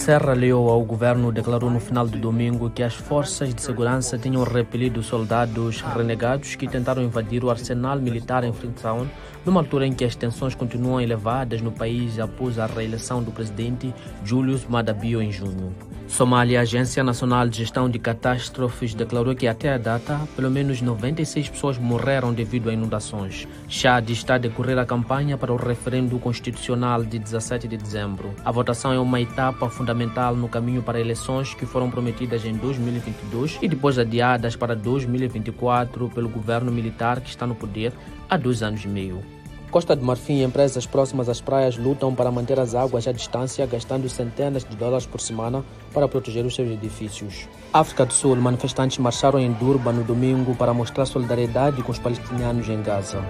Serra Leoa, o governo declarou no final de domingo que as forças de segurança tinham repelido soldados renegados que tentaram invadir o arsenal militar em Freetown, numa altura em que as tensões continuam elevadas no país após a reeleição do presidente Julius Maada Bio em junho. Somália, Agência Nacional de Gestão de Catástrofes, declarou que até a data, pelo menos 96 pessoas morreram devido a inundações. Chad está a decorrer a campanha para o referendo constitucional de 17 de dezembro. A votação é uma etapa fundamental no caminho para eleições que foram prometidas em 2022 e depois adiadas para 2024 pelo governo militar que está no poder há dois anos e meio. Costa de Marfim e empresas próximas às praias lutam para manter as águas à distância, gastando centenas de dólares por semana para proteger os seus edifícios. África do Sul, manifestantes marcharam em Durban no domingo para mostrar solidariedade com os palestinianos em Gaza.